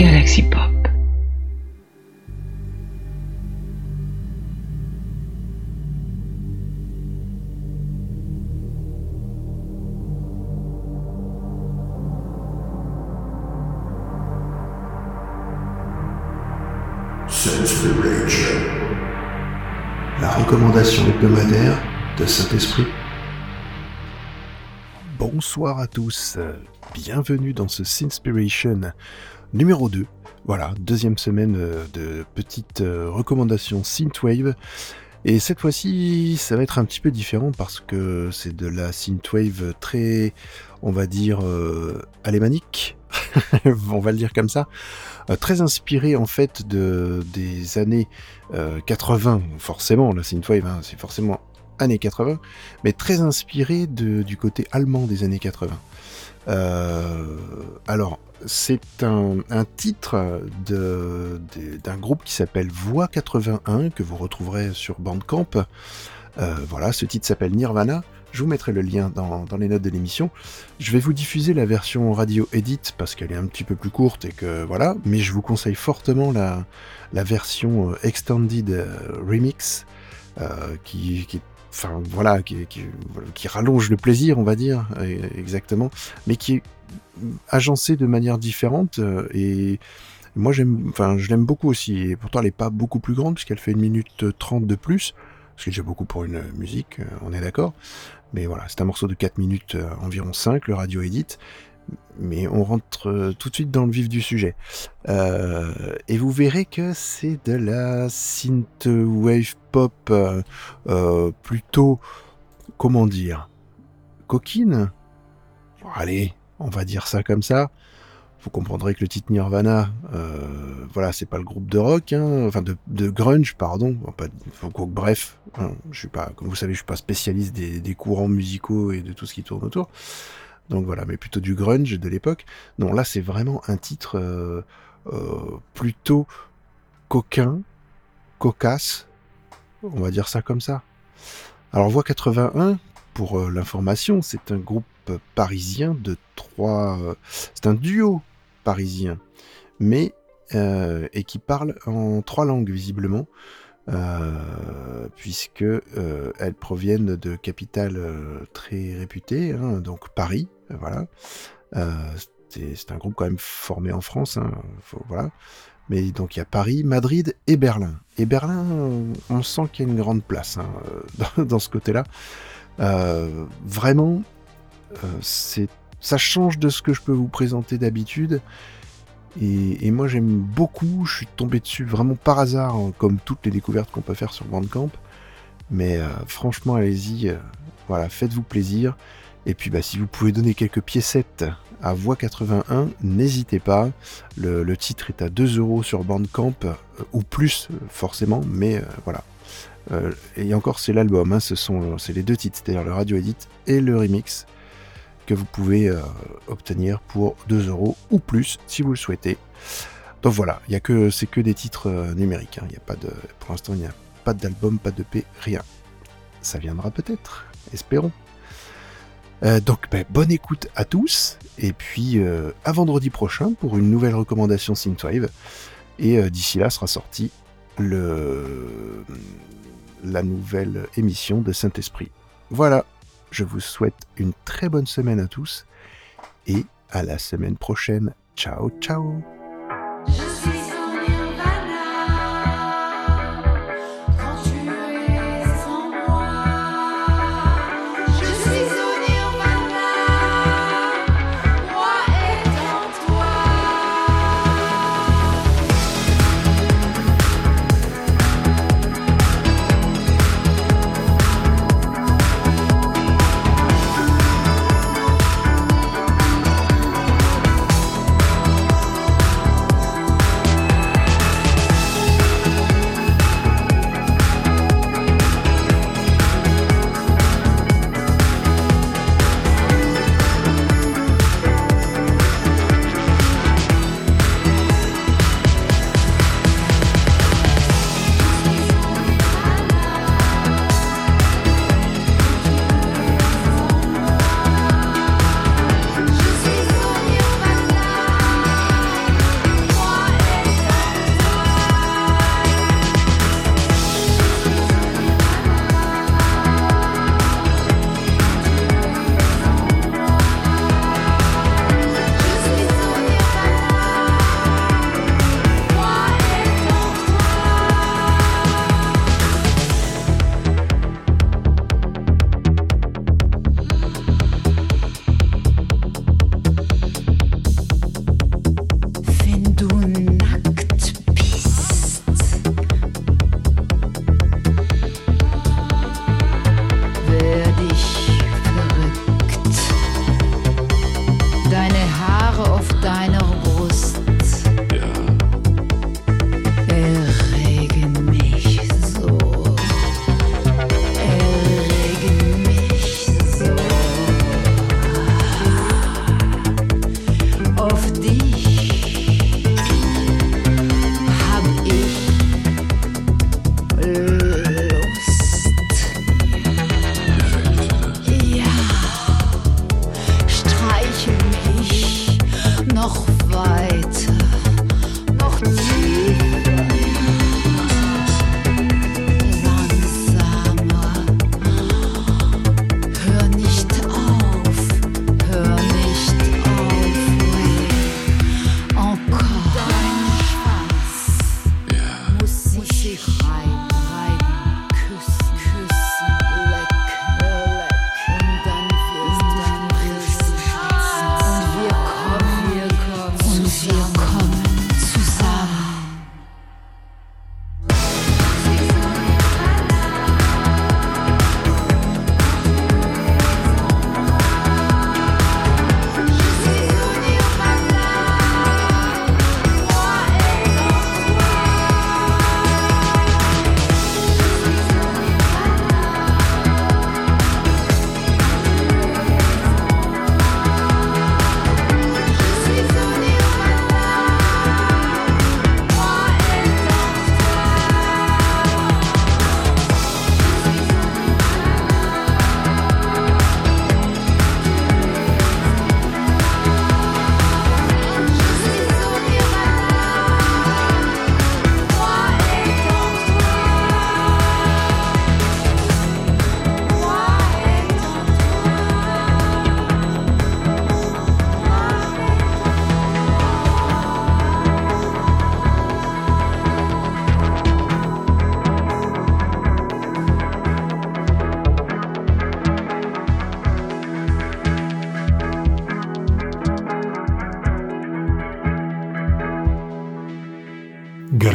Galaxy Pop. La recommandation hebdomadaire de Saint-Esprit. Bonsoir à tous, bienvenue dans ce Sinspiration numéro 2. Voilà, deuxième semaine euh, de petites euh, recommandations Synthwave. Et cette fois-ci, ça va être un petit peu différent parce que c'est de la synthwave très, on va dire, euh, alémanique, on va le dire comme ça, euh, très inspiré en fait de, des années 80, forcément, la synthwave, hein, c'est forcément années 80, mais très inspiré du côté allemand des années 80. Euh, alors, c'est un, titre d'un groupe qui s'appelle Voix 81, que vous retrouverez sur Bandcamp. Euh, voilà, ce titre s'appelle Nirvana. Je vous mettrai le lien dans, les notes de l'émission. Je vais vous diffuser la version radio edit parce qu'elle est un petit peu plus courte et que voilà, mais je vous conseille fortement la, version euh, extended remix qui, qui, est enfin voilà, qui, rallonge le plaisir, on va dire, exactement, mais qui est agencé de manière différente euh, et moi j'aime, enfin je l'aime beaucoup aussi. Et pourtant elle n'est pas beaucoup plus grande puisqu'elle fait une minute trente de plus, ce qui est déjà beaucoup pour une musique, euh, on est d'accord. Mais voilà, c'est un morceau de 4 minutes euh, environ 5, le radio edit mais on rentre euh, tout de suite dans le vif du sujet. Euh, et vous verrez que c'est de la synthwave pop euh, plutôt, comment dire, coquine. allez, on va dire ça comme ça. Vous comprendrez que le titre Nirvana, voilà, c'est pas le groupe de rock, hein, enfin de, grunge, pardon. bref, hein, je suis pas, comme vous savez, je suis pas spécialiste des courants musicaux et de tout ce qui tourne autour. Donc voilà, mais plutôt du grunge de l'époque. Non, là c'est vraiment un titre euh, euh, plutôt coquin, cocasse, on va dire ça comme ça. Alors Voix 81, pour euh, l'information, c'est un groupe parisien de trois... c'est un duo parisien, mais... et qui parle en trois langues visiblement. Puisque elles proviennent de capitales très réputées, hein, donc Paris, voilà. c'est un groupe quand même formé en France, hein, voilà. Mais donc il y a Paris, Madrid et Berlin. Et Berlin, on, sent qu'il y a une grande place hein, dans, ce côté-là. vraiment, c'est ça change de ce que je peux vous présenter d'habitude. Et, moi j'aime beaucoup, je suis tombé dessus vraiment par hasard, hein, comme toutes les découvertes qu'on peut faire sur Bandcamp. Mais euh, franchement, allez-y, euh, voilà, faites-vous plaisir. Et puis bah, si vous pouvez donner quelques piécettes à Voix 81, n'hésitez pas. Le, titre est à 2 euros sur Bandcamp, euh, ou plus forcément, mais voilà. et encore c'est l'album, hein, ce sont c'est les deux titres, c'est-à-dire le radio edit et le remix que vous pouvez euh, obtenir pour 2 euros ou plus si vous le souhaitez. Donc voilà, que c'est que des titres euh, numériques. Hein. Il y a pas de, pour l'instant, il n'y a pas d'album, pas de P, rien. Ça viendra peut-être, espérons. Euh, donc ben, bonne écoute à tous et puis à vendredi prochain pour une nouvelle recommandation Synthwave. Et d'ici là sera sorti le la nouvelle émission de Saint-Esprit. Voilà, je vous souhaite une très bonne semaine à tous et à la semaine prochaine. Ciao, ciao